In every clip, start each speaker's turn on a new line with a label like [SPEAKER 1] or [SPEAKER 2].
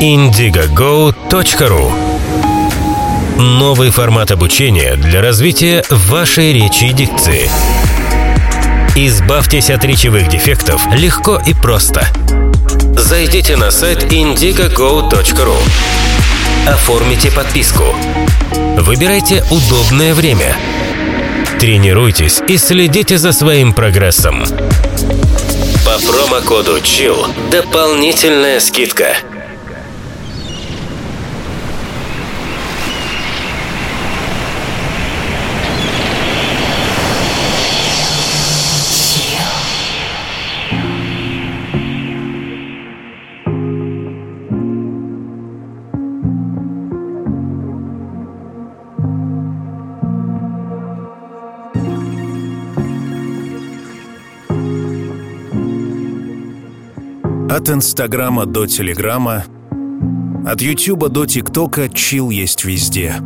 [SPEAKER 1] indigogo.ru Новый формат обучения для развития вашей речи и дикции. Избавьтесь от речевых дефектов легко и просто. Зайдите на сайт indigogo.ru Оформите подписку. Выбирайте удобное время. Тренируйтесь и следите за своим прогрессом. По промокоду CHILL дополнительная скидка –
[SPEAKER 2] От Инстаграма до Телеграма, от Ютуба до ТикТока чил есть везде.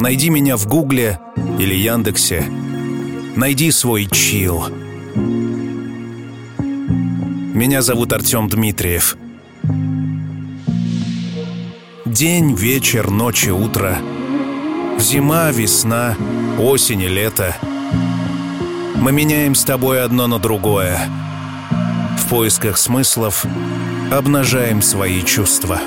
[SPEAKER 2] Найди меня в Гугле или Яндексе. Найди свой чил. Меня зовут Артем Дмитриев. День, вечер, ночь и утро. Зима, весна, осень и лето. Мы меняем с тобой одно на другое — поисках смыслов обнажаем свои чувства.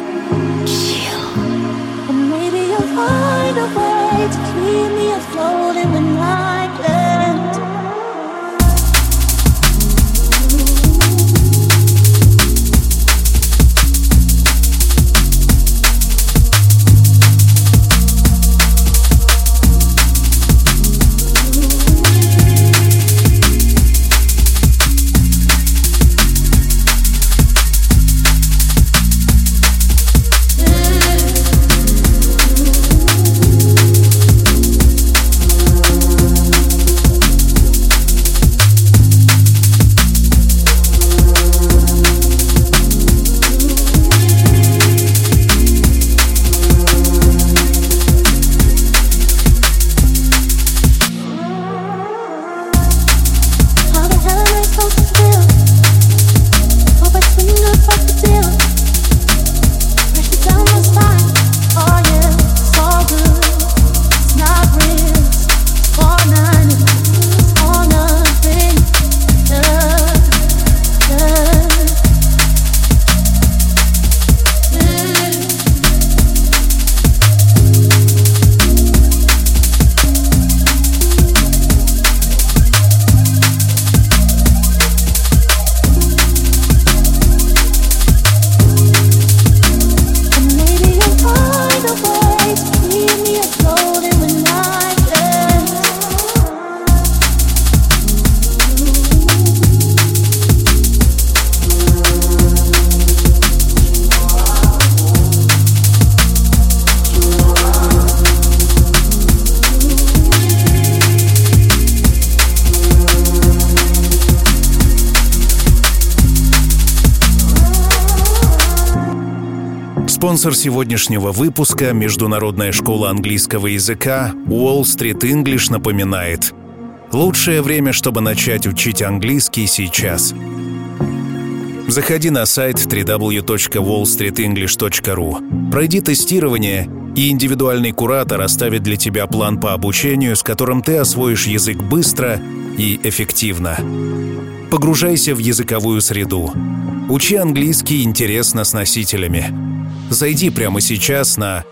[SPEAKER 2] Спонсор сегодняшнего выпуска – Международная школа английского языка Wall Street English напоминает Лучшее время, чтобы начать учить английский сейчас. Заходи на сайт www.wallstreetenglish.ru Пройди тестирование, и индивидуальный куратор оставит для тебя план по обучению, с которым ты освоишь язык быстро и эффективно. Погружайся в языковую среду. Учи английский интересно с носителями – зайди прямо сейчас на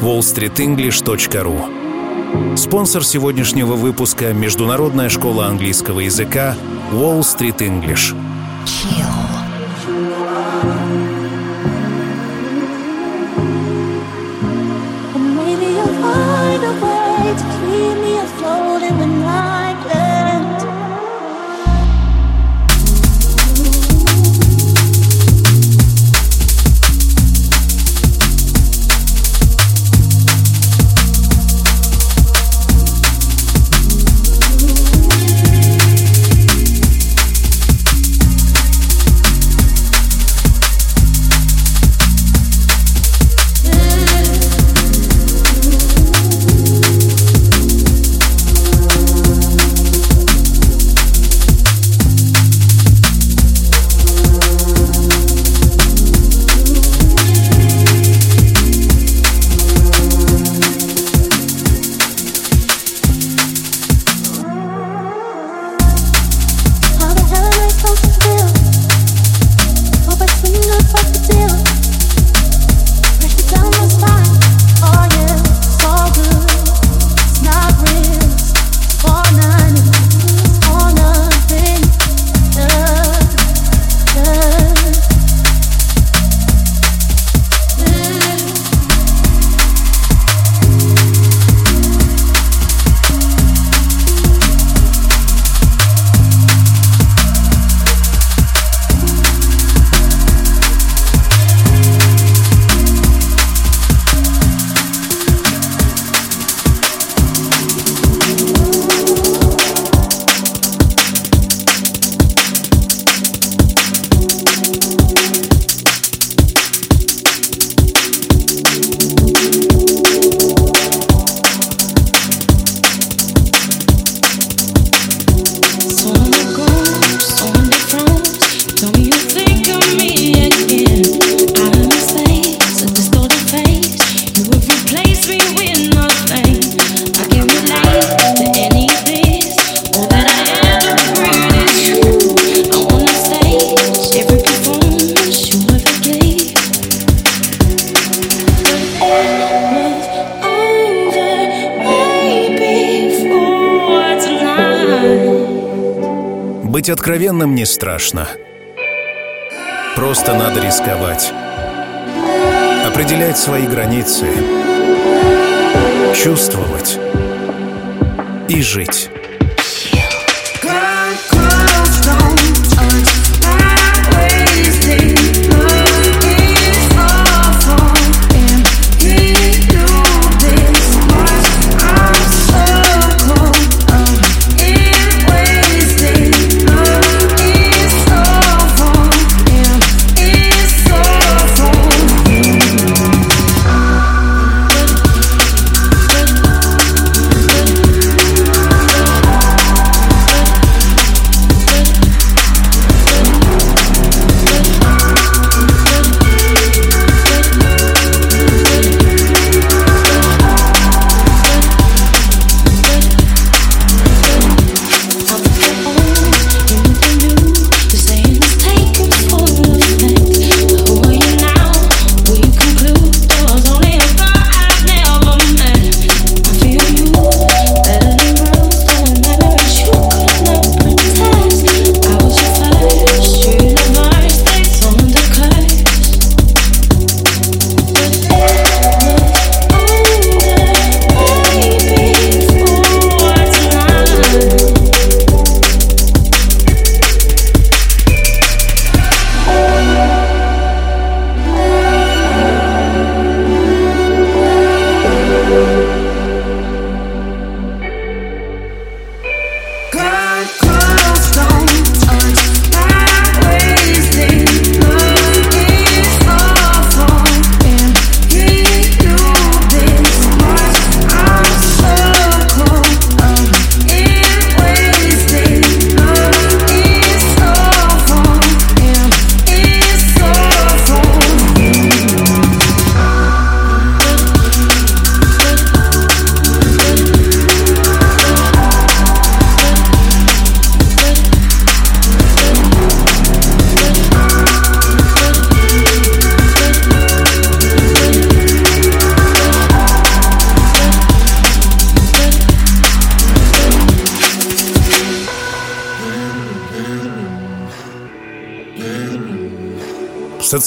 [SPEAKER 2] wallstreetenglish.ru. Спонсор сегодняшнего выпуска – Международная школа английского языка Wall Street English. Chill.
[SPEAKER 3] Страшно. Просто надо рисковать. Определять свои границы. Чувствовать. И жить.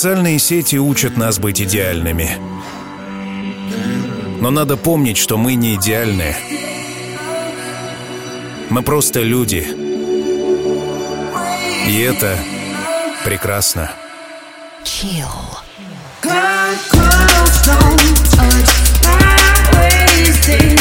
[SPEAKER 3] Социальные сети учат нас быть идеальными. Но надо помнить, что мы не идеальны. Мы просто люди. И это прекрасно. Chill. Close, don't touch my wasting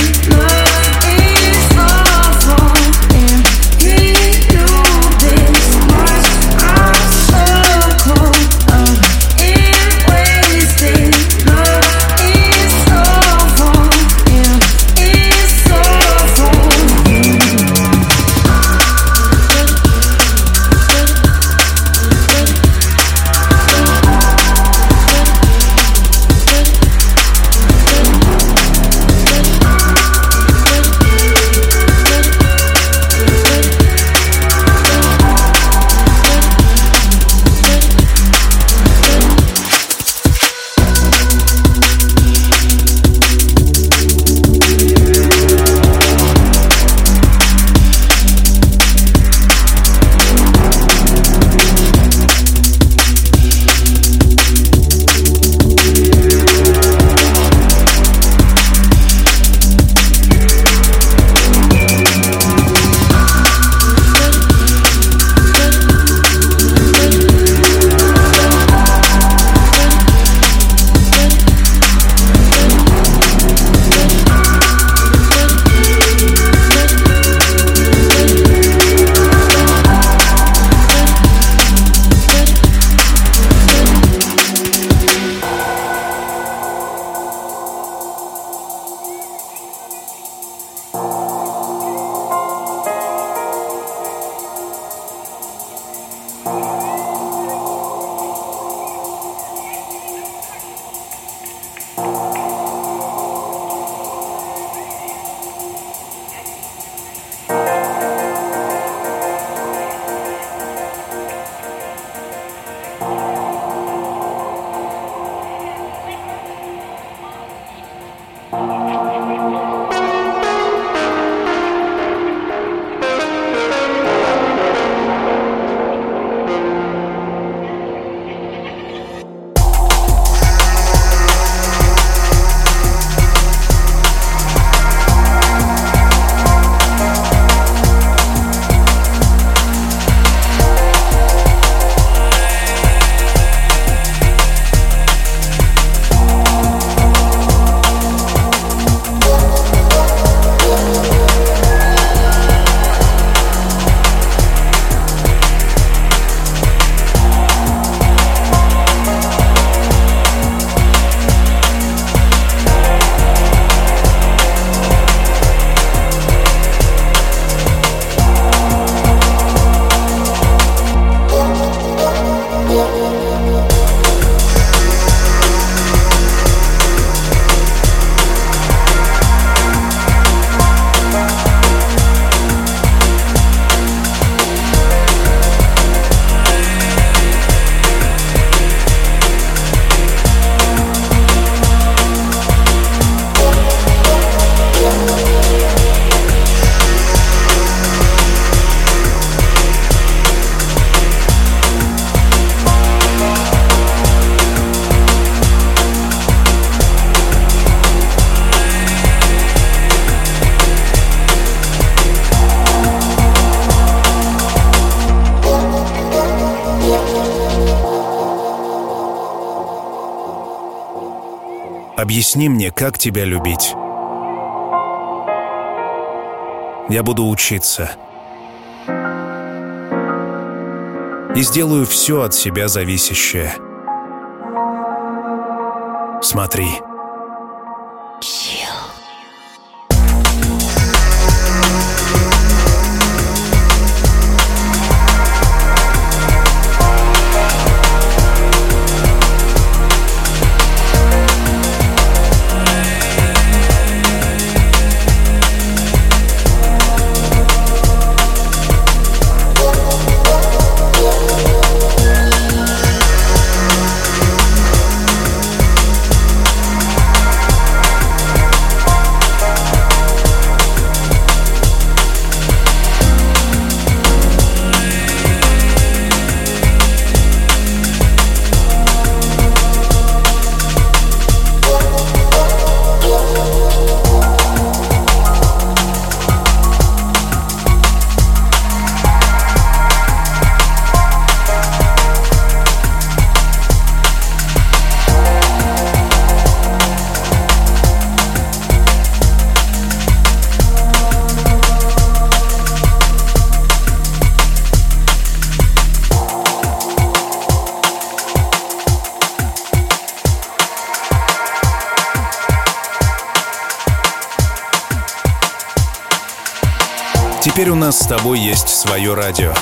[SPEAKER 3] Объясни мне, как тебя любить. Я буду учиться. И сделаю все от себя зависящее. Смотри. Тобой есть свое радио.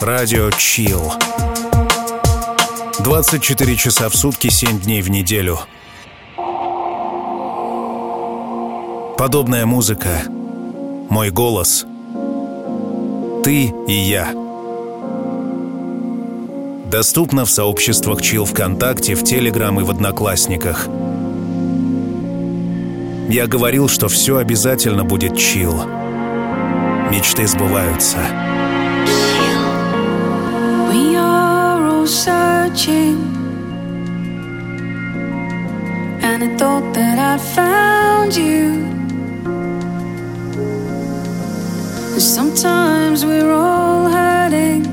[SPEAKER 3] Радио Chill. 24 часа в сутки, 7 дней в неделю. Подобная музыка. Мой голос. Ты и я. Доступно в сообществах Chill ВКонтакте, в Телеграм и в Одноклассниках – я говорил, что все обязательно будет чил. Мечты сбываются. We are all searching And I thought that I'd found you Sometimes we're all hurting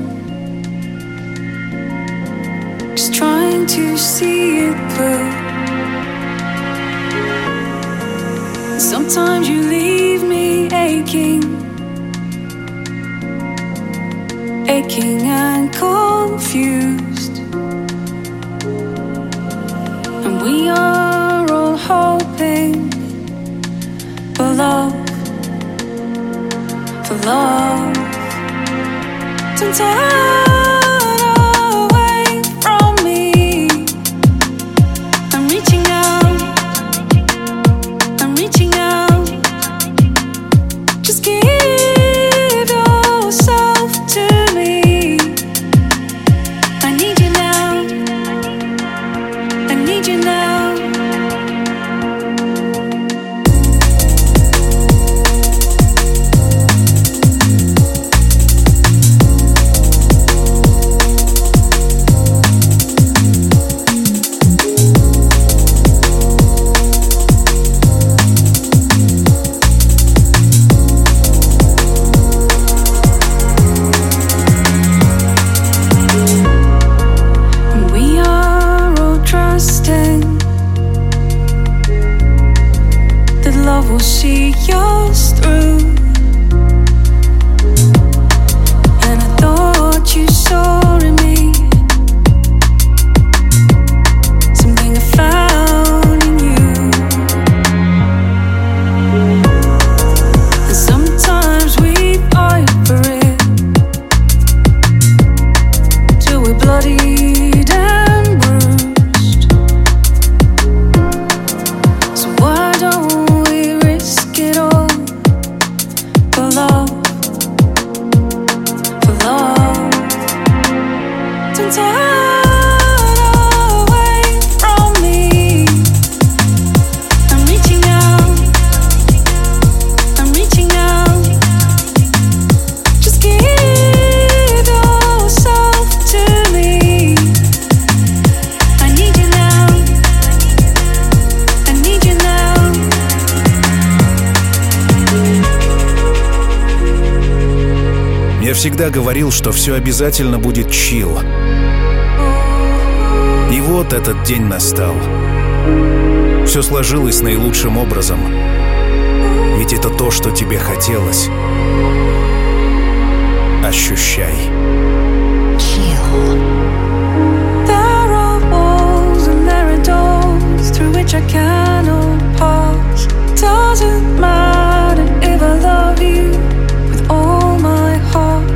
[SPEAKER 3] Just trying to see it through Sometimes you leave me aching, Aching and confused. And we are all hoping for love, for love. Sometimes. Все обязательно будет чил. И
[SPEAKER 2] вот этот день настал. Все сложилось наилучшим образом. Ведь это то, что тебе хотелось. Ощущай.
[SPEAKER 3] Doesn't matter if I love you with all my heart.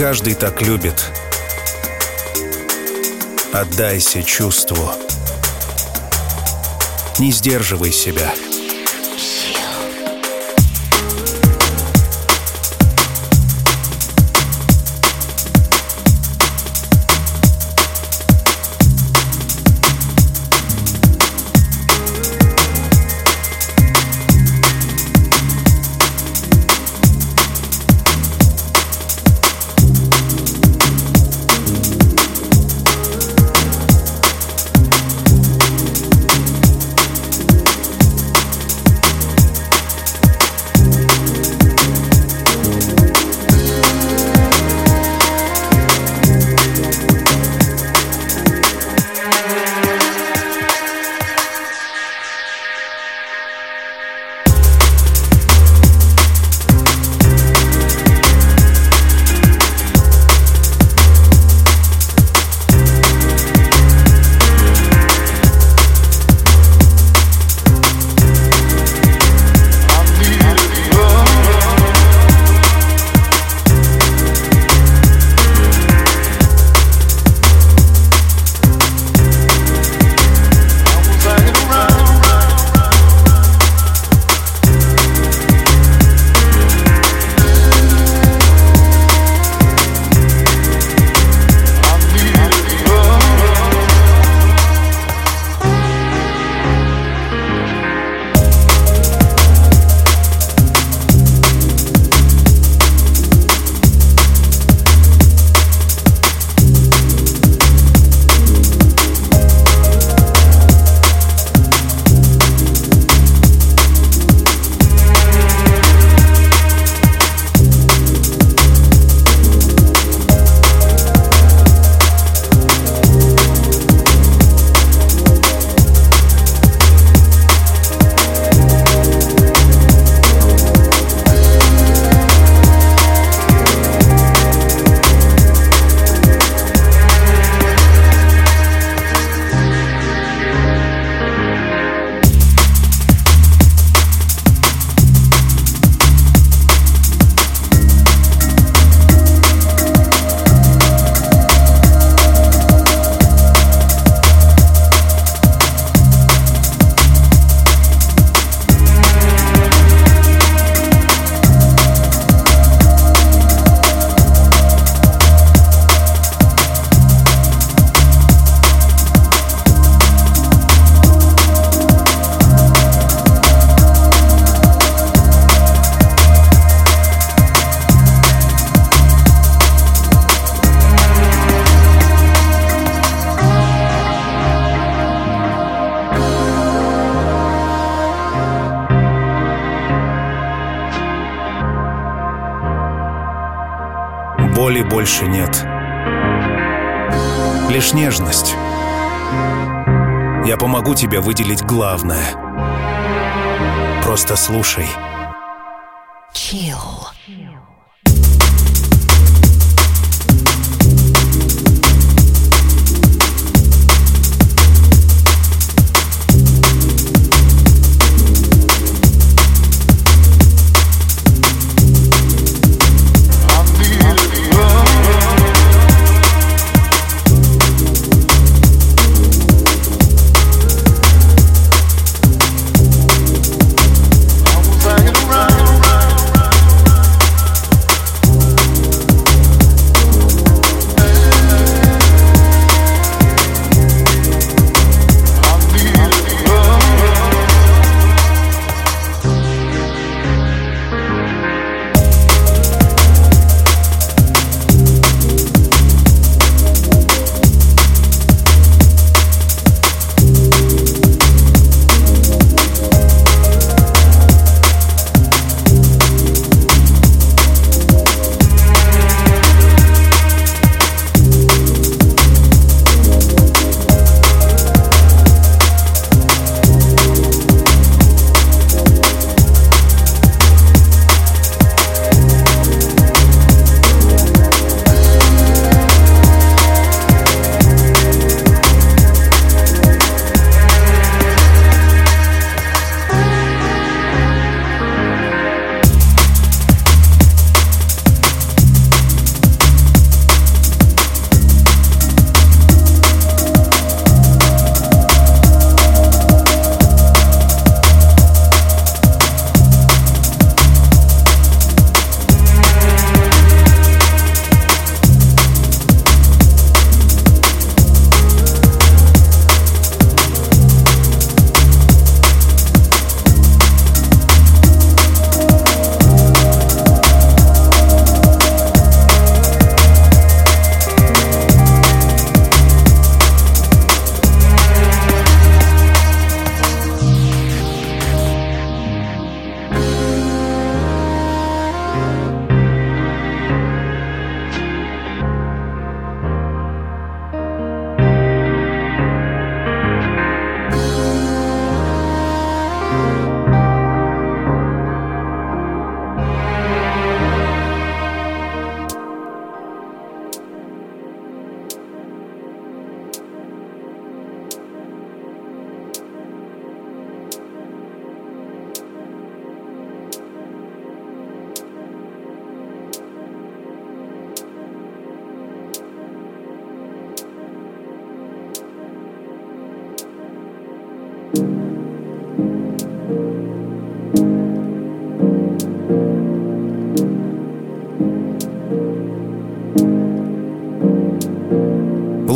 [SPEAKER 2] Каждый так любит. Отдайся чувству. Не сдерживай себя. Больше нет. Лишь нежность. Я помогу тебе выделить главное. Просто слушай.
[SPEAKER 4] Chill.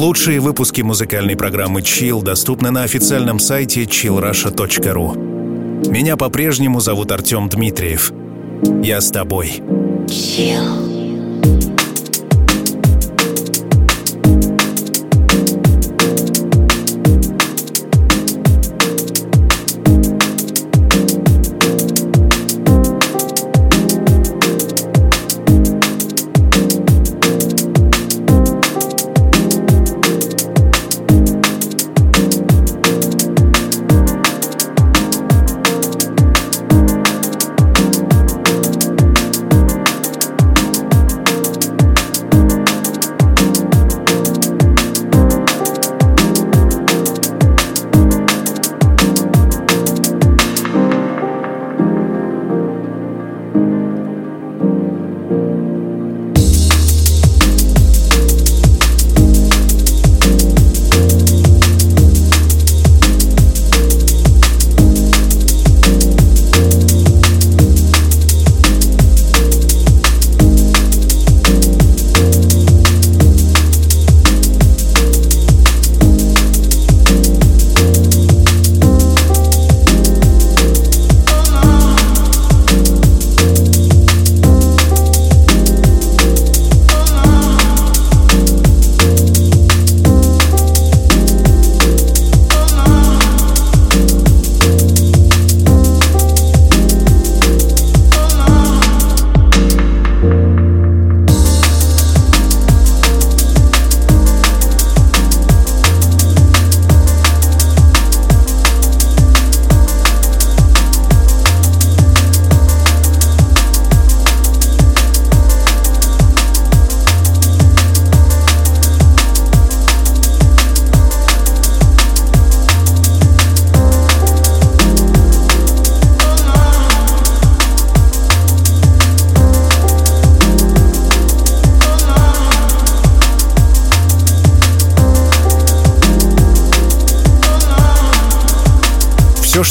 [SPEAKER 2] Лучшие выпуски музыкальной программы Chill доступны на официальном сайте chillrusha.ru. Меня по-прежнему зовут Артем Дмитриев. Я с тобой.
[SPEAKER 4] Chill.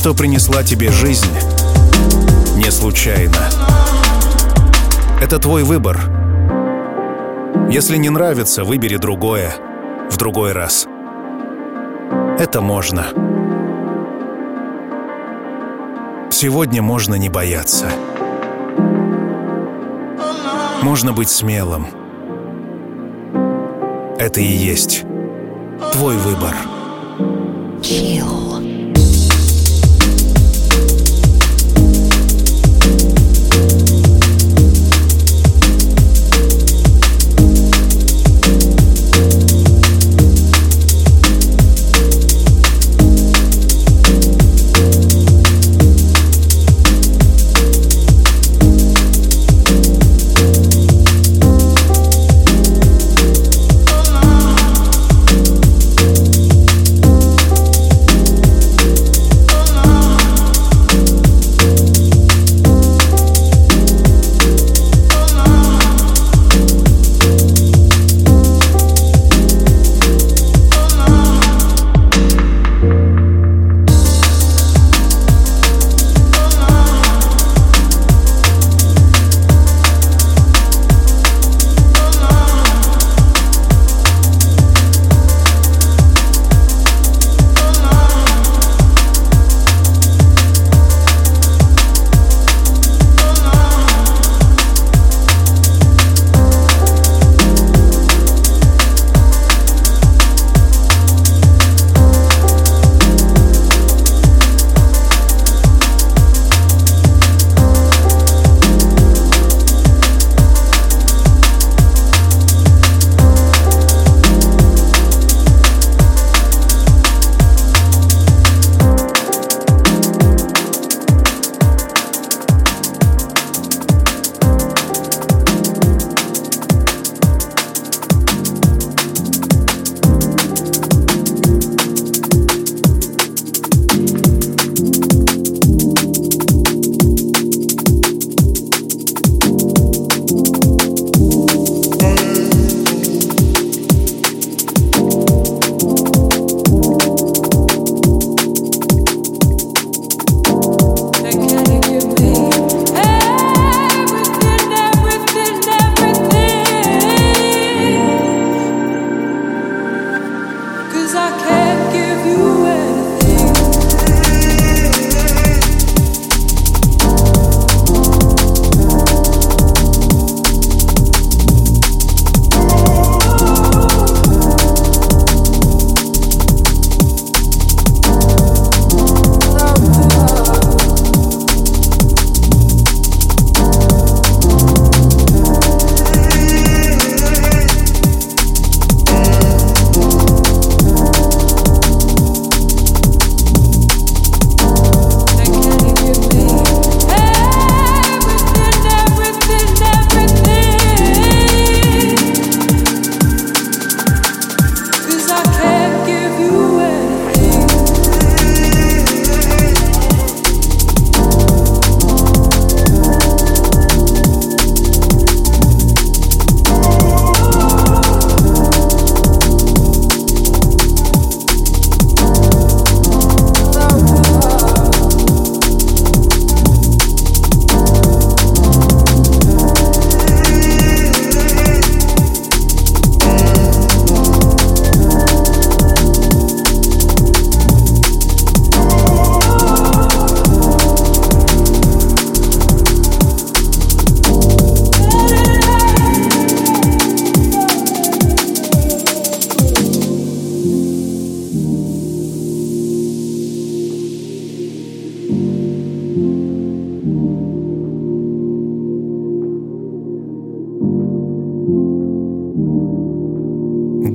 [SPEAKER 2] Что принесла тебе жизнь, не случайно. Это твой выбор. Если не нравится, выбери другое в другой раз. Это можно. Сегодня можно не бояться. Можно быть смелым. Это и есть твой выбор. Chill.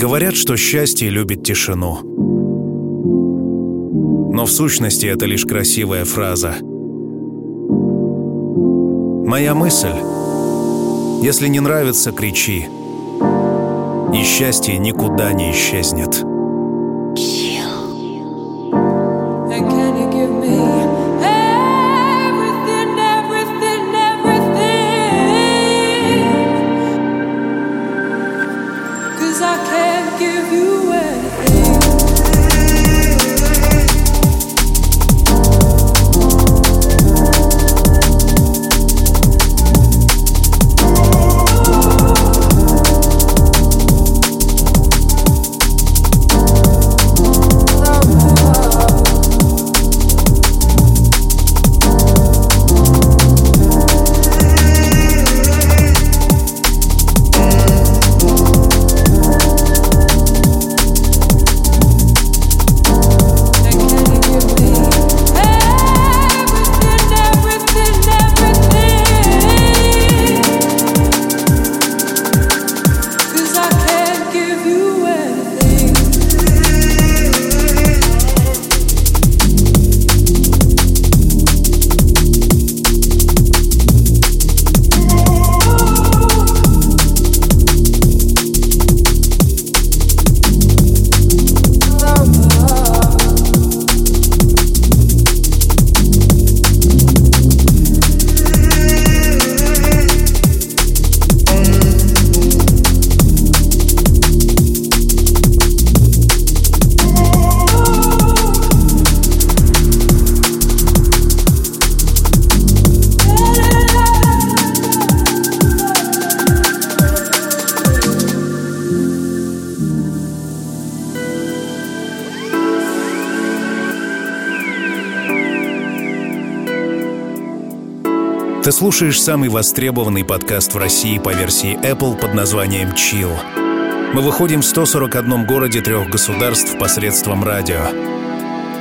[SPEAKER 2] Говорят, что счастье любит тишину. Но в сущности это лишь красивая фраза. Моя мысль. Если не нравится, кричи. И счастье никуда не исчезнет.
[SPEAKER 5] Ты слушаешь самый востребованный подкаст в России по версии Apple под названием Chill. Мы выходим в 141 городе трех государств посредством радио.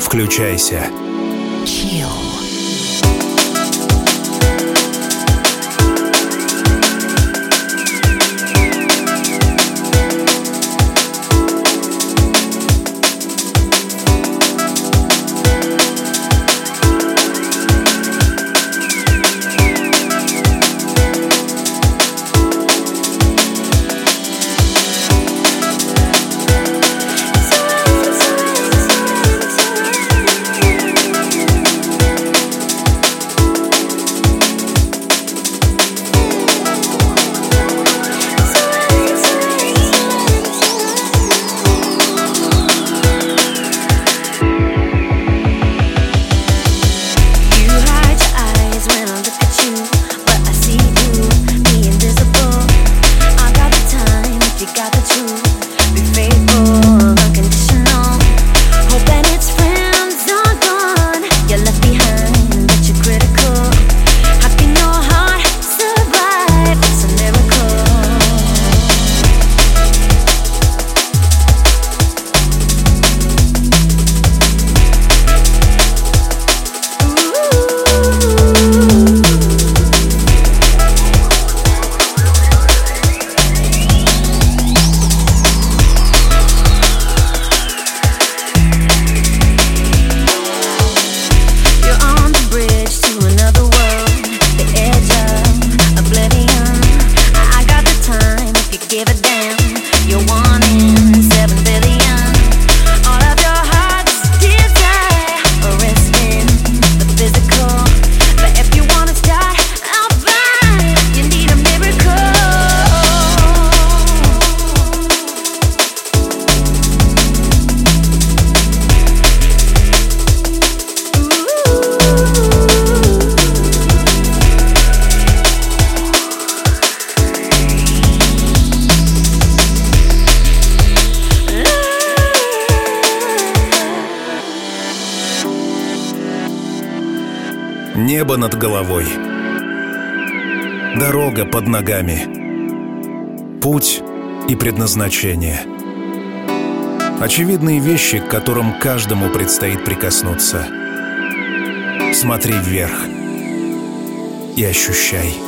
[SPEAKER 5] Включайся. Chill. Дорога под ногами. Путь и предназначение. Очевидные вещи, к которым каждому предстоит прикоснуться. Смотри вверх и ощущай.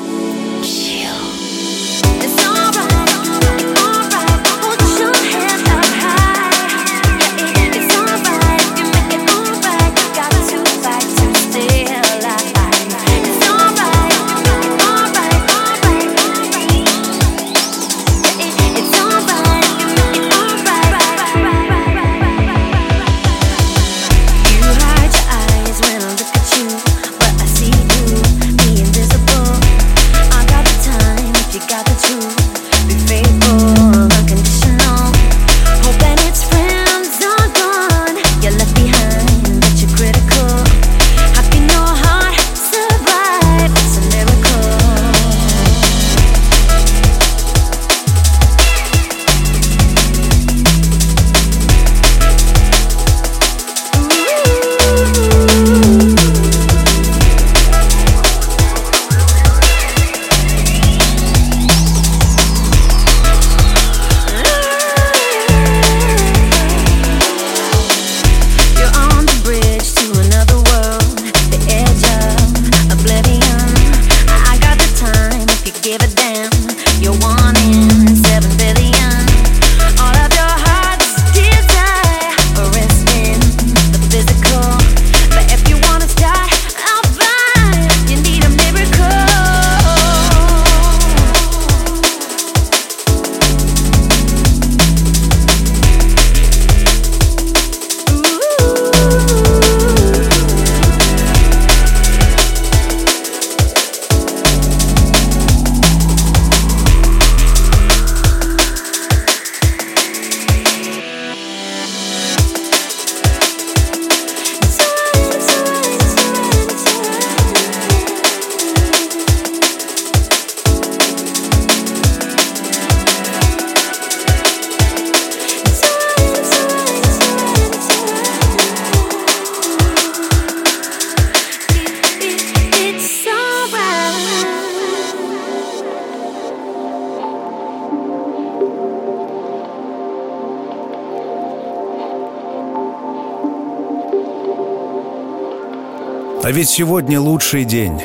[SPEAKER 2] Сегодня лучший день.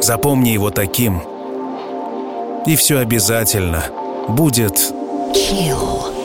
[SPEAKER 2] Запомни его таким. И все обязательно будет...
[SPEAKER 6] Chill.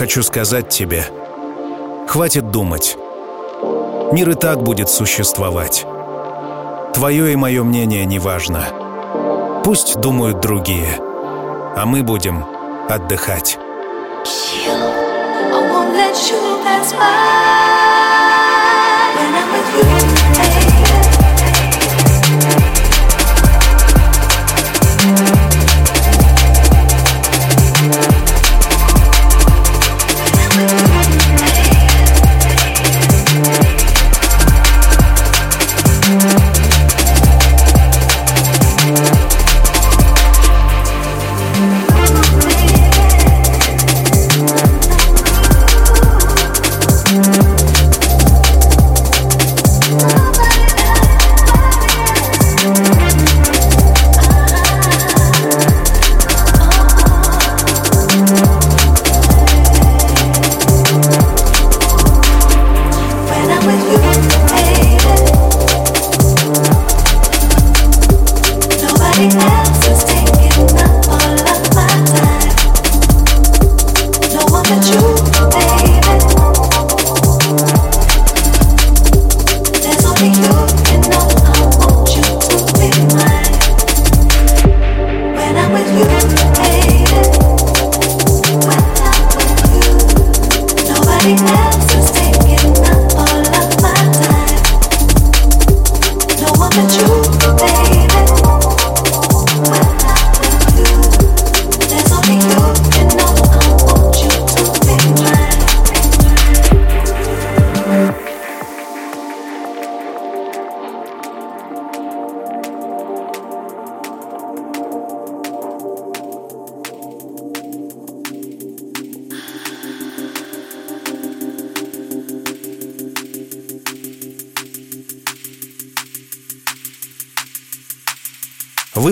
[SPEAKER 2] хочу сказать тебе. Хватит думать. Мир и так будет существовать. Твое и мое мнение не важно. Пусть думают другие, а мы будем отдыхать.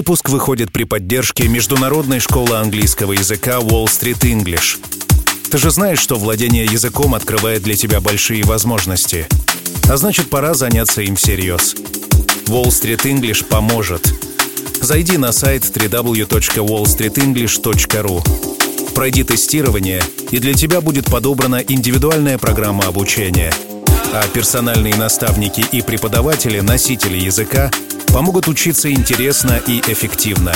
[SPEAKER 2] Выпуск выходит при поддержке Международной школы английского языка Wall Street English. Ты же знаешь, что владение языком открывает для тебя большие возможности. А значит, пора заняться им всерьез. Wall Street English поможет. Зайди на сайт www.wallstreetenglish.ru. Пройди тестирование, и для тебя будет подобрана индивидуальная программа обучения. А персональные наставники и преподаватели, носители языка — помогут учиться интересно и эффективно.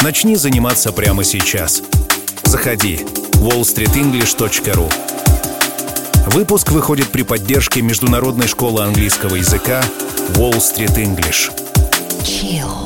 [SPEAKER 2] Начни заниматься прямо сейчас. Заходи wallstreetenglish.ru Выпуск выходит при поддержке Международной школы английского языка Wall Street English. Chill.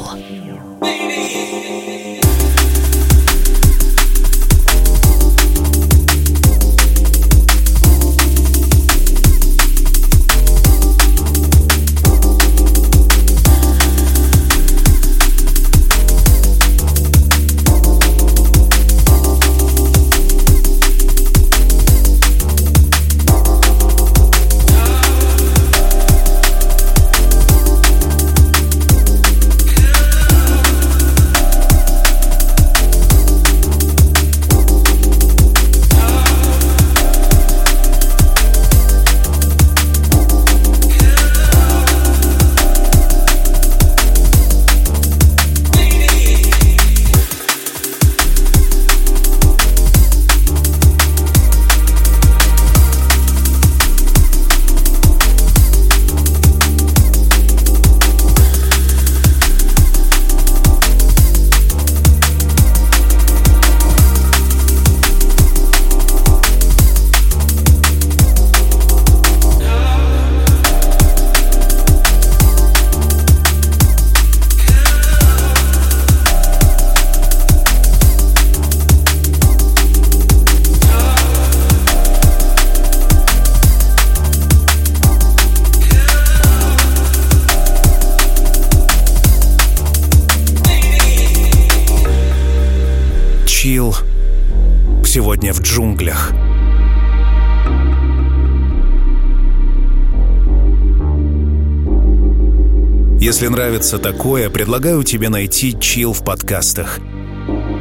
[SPEAKER 2] Если нравится такое, предлагаю тебе найти чил в подкастах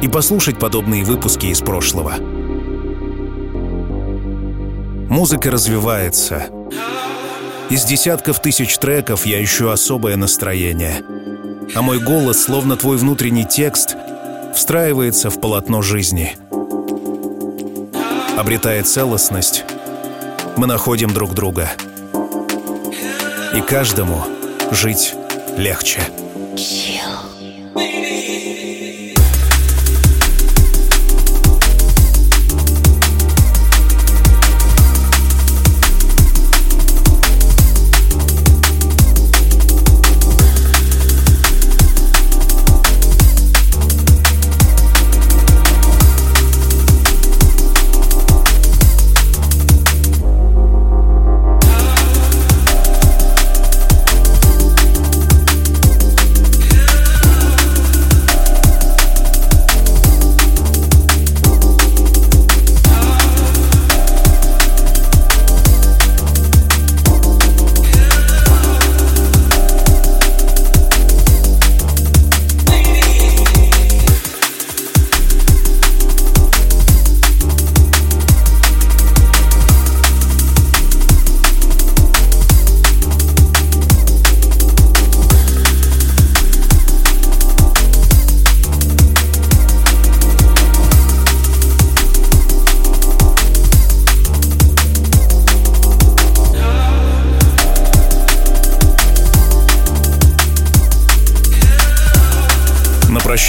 [SPEAKER 2] и послушать подобные выпуски из прошлого. Музыка развивается. Из десятков тысяч треков я ищу особое настроение. А мой голос, словно твой внутренний текст, встраивается в полотно жизни. Обретая целостность, мы находим друг друга. И каждому жить легче.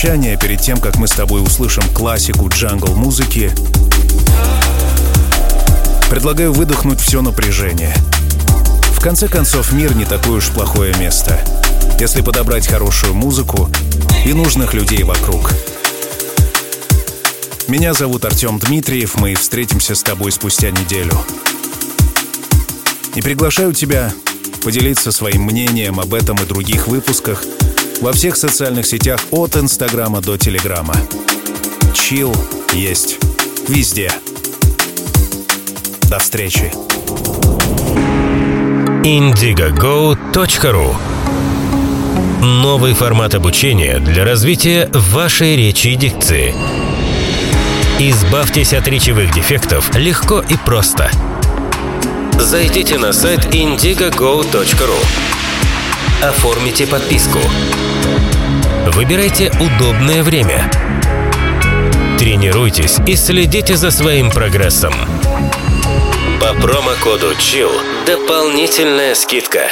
[SPEAKER 2] Прощание, перед тем, как мы с тобой услышим классику джангл-музыки, предлагаю выдохнуть все напряжение. В конце концов, мир не такое уж плохое место, если подобрать хорошую музыку и нужных людей вокруг. Меня зовут Артем Дмитриев, мы встретимся с тобой спустя неделю. И приглашаю тебя поделиться своим мнением об этом и других выпусках – во всех социальных сетях от Инстаграма до Телеграма. Чил есть везде. До встречи.
[SPEAKER 1] indigogo.ru Новый формат обучения для развития вашей речи и дикции. Избавьтесь от речевых дефектов легко и просто. Зайдите на сайт indigogo.ru Оформите подписку. Выбирайте удобное время. Тренируйтесь и следите за своим прогрессом. По промокоду CHILL дополнительная скидка.